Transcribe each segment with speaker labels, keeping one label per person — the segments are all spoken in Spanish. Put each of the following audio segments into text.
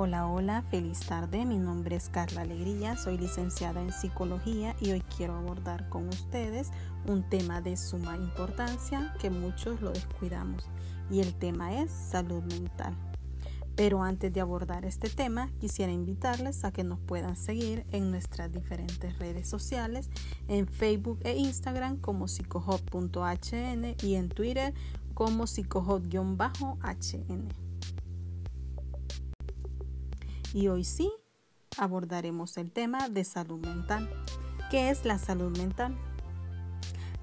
Speaker 1: Hola, hola, feliz tarde. Mi nombre es Carla Alegría, soy licenciada en psicología y hoy quiero abordar con ustedes un tema de suma importancia que muchos lo descuidamos y el tema es salud mental. Pero antes de abordar este tema, quisiera invitarles a que nos puedan seguir en nuestras diferentes redes sociales, en Facebook e Instagram como psicohop.hn y en Twitter como psicohop-hn y hoy sí abordaremos el tema de salud mental. ¿Qué es la salud mental?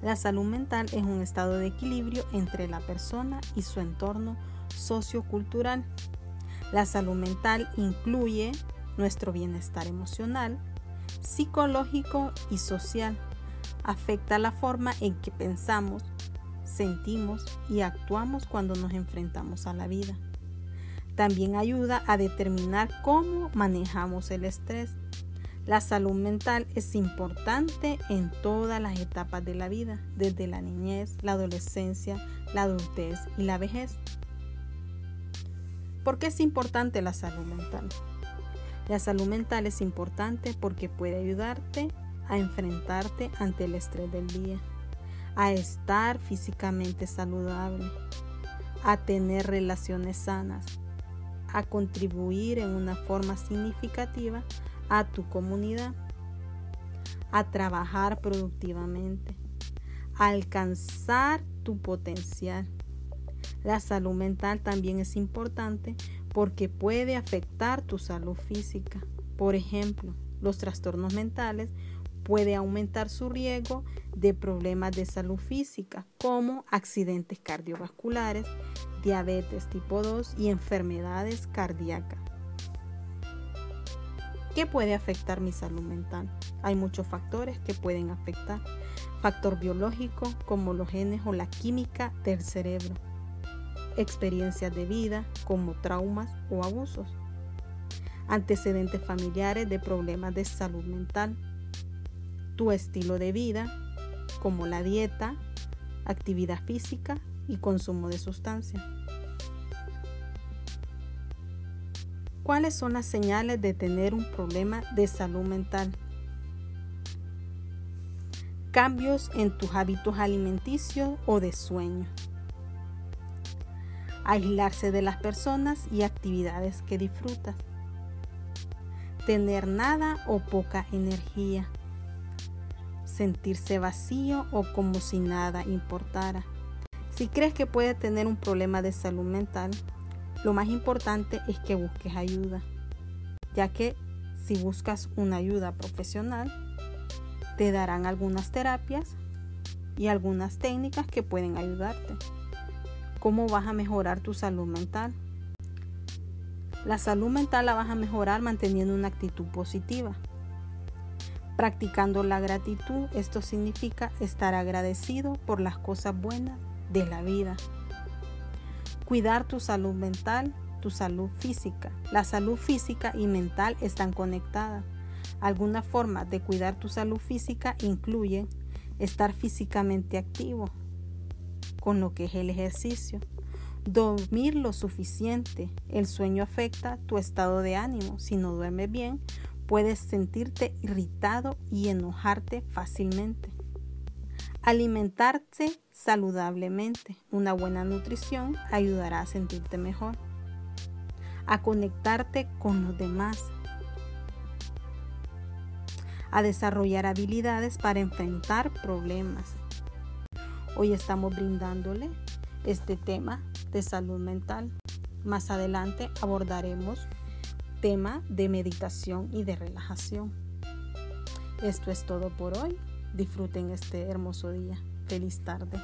Speaker 1: La salud mental es un estado de equilibrio entre la persona y su entorno sociocultural. La salud mental incluye nuestro bienestar emocional, psicológico y social. Afecta la forma en que pensamos, sentimos y actuamos cuando nos enfrentamos a la vida. También ayuda a determinar cómo manejamos el estrés. La salud mental es importante en todas las etapas de la vida, desde la niñez, la adolescencia, la adultez y la vejez. ¿Por qué es importante la salud mental? La salud mental es importante porque puede ayudarte a enfrentarte ante el estrés del día, a estar físicamente saludable, a tener relaciones sanas, a contribuir en una forma significativa a tu comunidad, a trabajar productivamente, a alcanzar tu potencial. La salud mental también es importante porque puede afectar tu salud física. Por ejemplo, los trastornos mentales puede aumentar su riesgo de problemas de salud física como accidentes cardiovasculares, diabetes tipo 2 y enfermedades cardíacas. ¿Qué puede afectar mi salud mental? Hay muchos factores que pueden afectar. Factor biológico como los genes o la química del cerebro. Experiencias de vida como traumas o abusos. Antecedentes familiares de problemas de salud mental tu estilo de vida, como la dieta, actividad física y consumo de sustancias. ¿Cuáles son las señales de tener un problema de salud mental? Cambios en tus hábitos alimenticios o de sueño. Aislarse de las personas y actividades que disfrutas. Tener nada o poca energía sentirse vacío o como si nada importara. Si crees que puedes tener un problema de salud mental, lo más importante es que busques ayuda, ya que si buscas una ayuda profesional, te darán algunas terapias y algunas técnicas que pueden ayudarte. ¿Cómo vas a mejorar tu salud mental? La salud mental la vas a mejorar manteniendo una actitud positiva. Practicando la gratitud, esto significa estar agradecido por las cosas buenas de la vida. Cuidar tu salud mental, tu salud física. La salud física y mental están conectadas. Alguna forma de cuidar tu salud física incluye estar físicamente activo, con lo que es el ejercicio. Dormir lo suficiente. El sueño afecta tu estado de ánimo. Si no duermes bien, Puedes sentirte irritado y enojarte fácilmente. Alimentarse saludablemente. Una buena nutrición ayudará a sentirte mejor. A conectarte con los demás. A desarrollar habilidades para enfrentar problemas. Hoy estamos brindándole este tema de salud mental. Más adelante abordaremos tema de meditación y de relajación. Esto es todo por hoy. Disfruten este hermoso día. Feliz tarde.